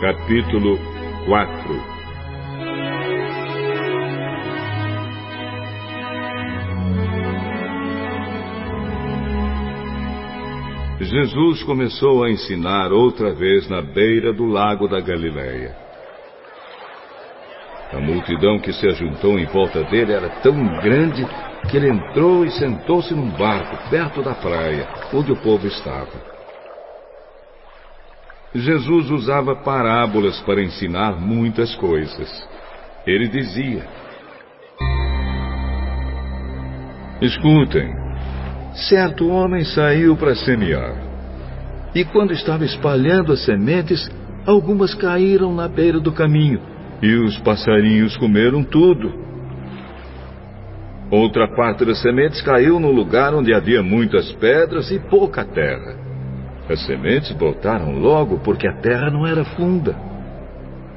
Capítulo 4 Jesus começou a ensinar outra vez na beira do lago da Galileia. A multidão que se ajuntou em volta dele era tão grande que ele entrou e sentou-se num barco perto da praia, onde o povo estava. Jesus usava parábolas para ensinar muitas coisas. Ele dizia: Escutem, certo homem saiu para semear. E quando estava espalhando as sementes, algumas caíram na beira do caminho, e os passarinhos comeram tudo. Outra parte das sementes caiu no lugar onde havia muitas pedras e pouca terra. As sementes brotaram logo porque a terra não era funda.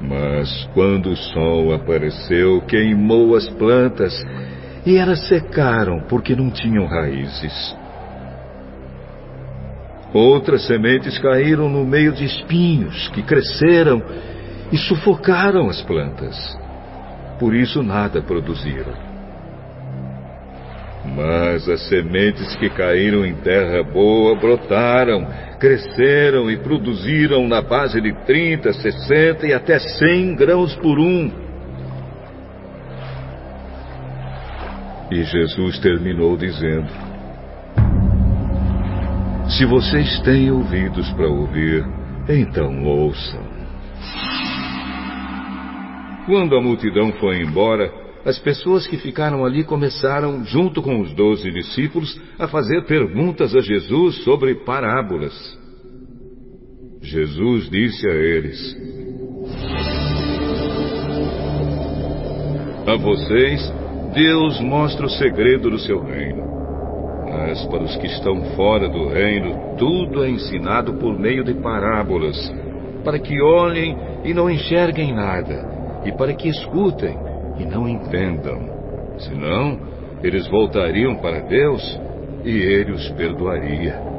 Mas quando o sol apareceu, queimou as plantas e elas secaram porque não tinham raízes. Outras sementes caíram no meio de espinhos que cresceram e sufocaram as plantas. Por isso nada produziram. Mas as sementes que caíram em terra boa brotaram, cresceram e produziram na base de 30, 60 e até 100 grãos por um. E Jesus terminou dizendo: Se vocês têm ouvidos para ouvir, então ouçam. Quando a multidão foi embora, as pessoas que ficaram ali começaram, junto com os doze discípulos, a fazer perguntas a Jesus sobre parábolas. Jesus disse a eles: A vocês Deus mostra o segredo do seu reino. Mas para os que estão fora do reino, tudo é ensinado por meio de parábolas, para que olhem e não enxerguem nada, e para que escutem e não entendam. Senão, eles voltariam para Deus e Ele os perdoaria.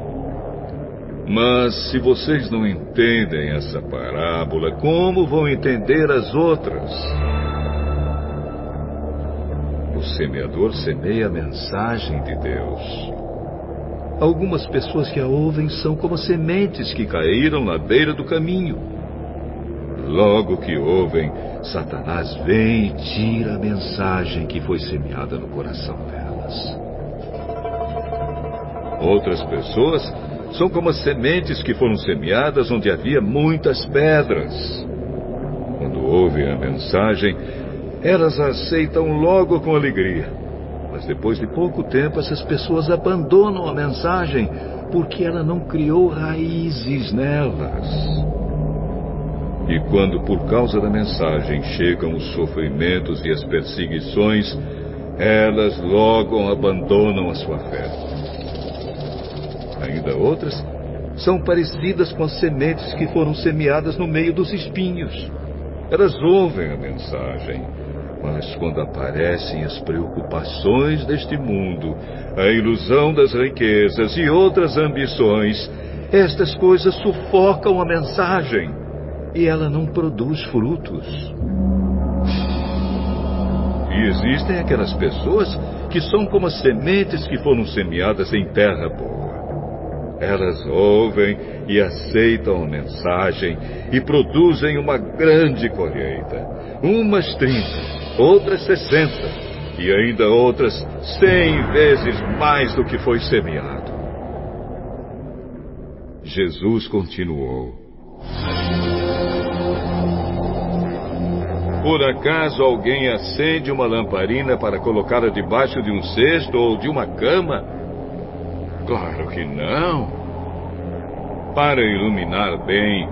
Mas se vocês não entendem essa parábola, como vão entender as outras? O semeador semeia a mensagem de Deus. Algumas pessoas que a ouvem são como sementes que caíram na beira do caminho. Logo que ouvem, Satanás vem e tira a mensagem que foi semeada no coração delas. Outras pessoas são como as sementes que foram semeadas onde havia muitas pedras. Quando ouvem a mensagem, elas aceitam logo com alegria. Mas depois de pouco tempo, essas pessoas abandonam a mensagem porque ela não criou raízes nelas. E quando, por causa da mensagem, chegam os sofrimentos e as perseguições, elas logo abandonam a sua fé. Ainda outras são parecidas com as sementes que foram semeadas no meio dos espinhos. Elas ouvem a mensagem, mas quando aparecem as preocupações deste mundo, a ilusão das riquezas e outras ambições, estas coisas sufocam a mensagem e ela não produz frutos. E existem aquelas pessoas que são como as sementes que foram semeadas em terra boa. Elas ouvem e aceitam a mensagem e produzem uma grande colheita. Umas trinta, outras sessenta e ainda outras cem vezes mais do que foi semeado. Jesus continuou. Por acaso alguém acende uma lamparina para colocá-la debaixo de um cesto ou de uma cama? Claro que não. Para iluminar bem,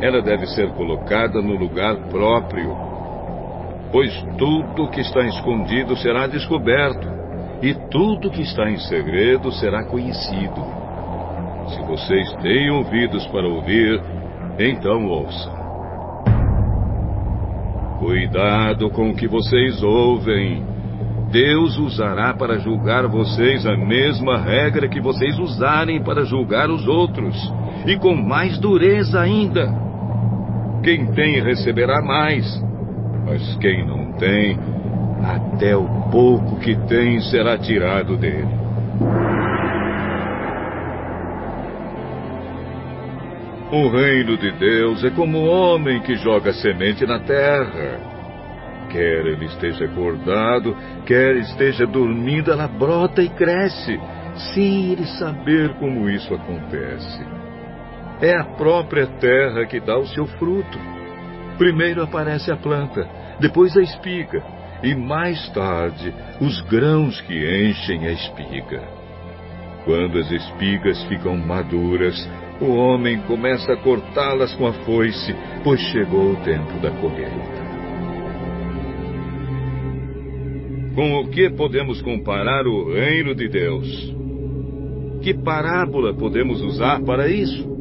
ela deve ser colocada no lugar próprio pois tudo que está escondido será descoberto, e tudo que está em segredo será conhecido. Se vocês têm ouvidos para ouvir, então ouçam. Cuidado com o que vocês ouvem. Deus usará para julgar vocês a mesma regra que vocês usarem para julgar os outros, e com mais dureza ainda. Quem tem receberá mais. Mas quem não tem, até o pouco que tem será tirado dele. O reino de Deus é como o homem que joga semente na terra. Quer ele esteja acordado, quer esteja dormindo, ela brota e cresce, sem ele saber como isso acontece. É a própria terra que dá o seu fruto. Primeiro aparece a planta, depois a espiga, e mais tarde os grãos que enchem a espiga. Quando as espigas ficam maduras, o homem começa a cortá-las com a foice, pois chegou o tempo da colheita. Com o que podemos comparar o reino de Deus? Que parábola podemos usar para isso?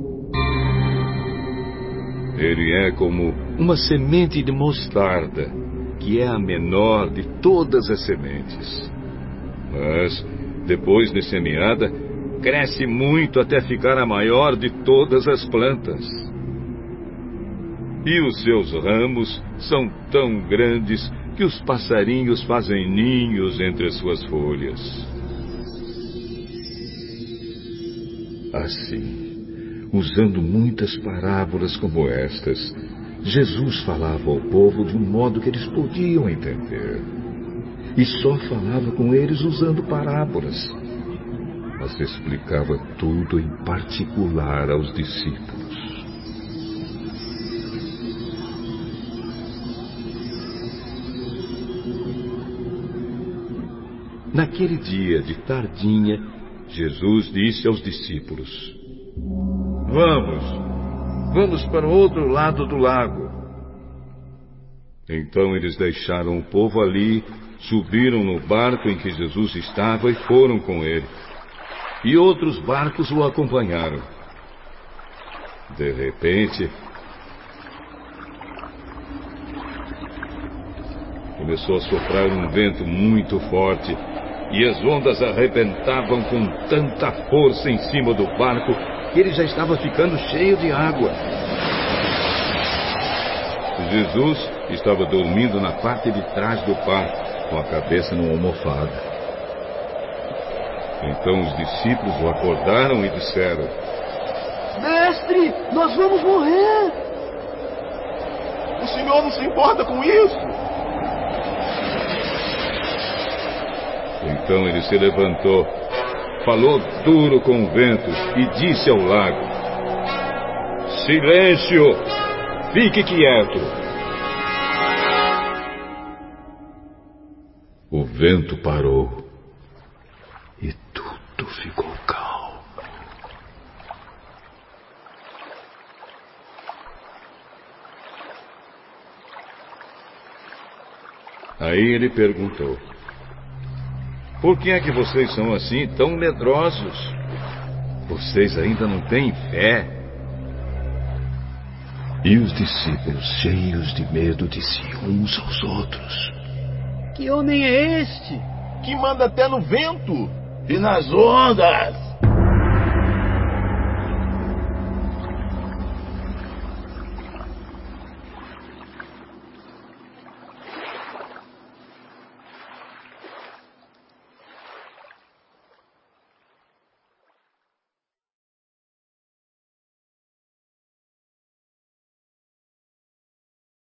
Ele é como uma semente de mostarda, que é a menor de todas as sementes. Mas, depois de semeada, cresce muito até ficar a maior de todas as plantas. E os seus ramos são tão grandes que os passarinhos fazem ninhos entre as suas folhas. Assim, usando muitas parábolas como estas, Jesus falava ao povo de um modo que eles podiam entender. E só falava com eles usando parábolas mas explicava tudo em particular aos discípulos. Naquele dia de tardinha, Jesus disse aos discípulos: Vamos, vamos para o outro lado do lago. Então eles deixaram o povo ali, subiram no barco em que Jesus estava e foram com ele e outros barcos o acompanharam. De repente, começou a soprar um vento muito forte e as ondas arrebentavam com tanta força em cima do barco que ele já estava ficando cheio de água. Jesus estava dormindo na parte de trás do barco, com a cabeça numa almofada. Então os discípulos o acordaram e disseram: Mestre, nós vamos morrer. O senhor não se importa com isso? Então ele se levantou, falou duro com o vento e disse ao lago: Silêncio! Fique quieto! O vento parou tudo ficou calmo. Aí ele perguntou: Por que é que vocês são assim tão medrosos? Vocês ainda não têm fé? E os discípulos, cheios de medo, diziam uns aos outros: Que homem é este? Que manda até no vento e nas ondas.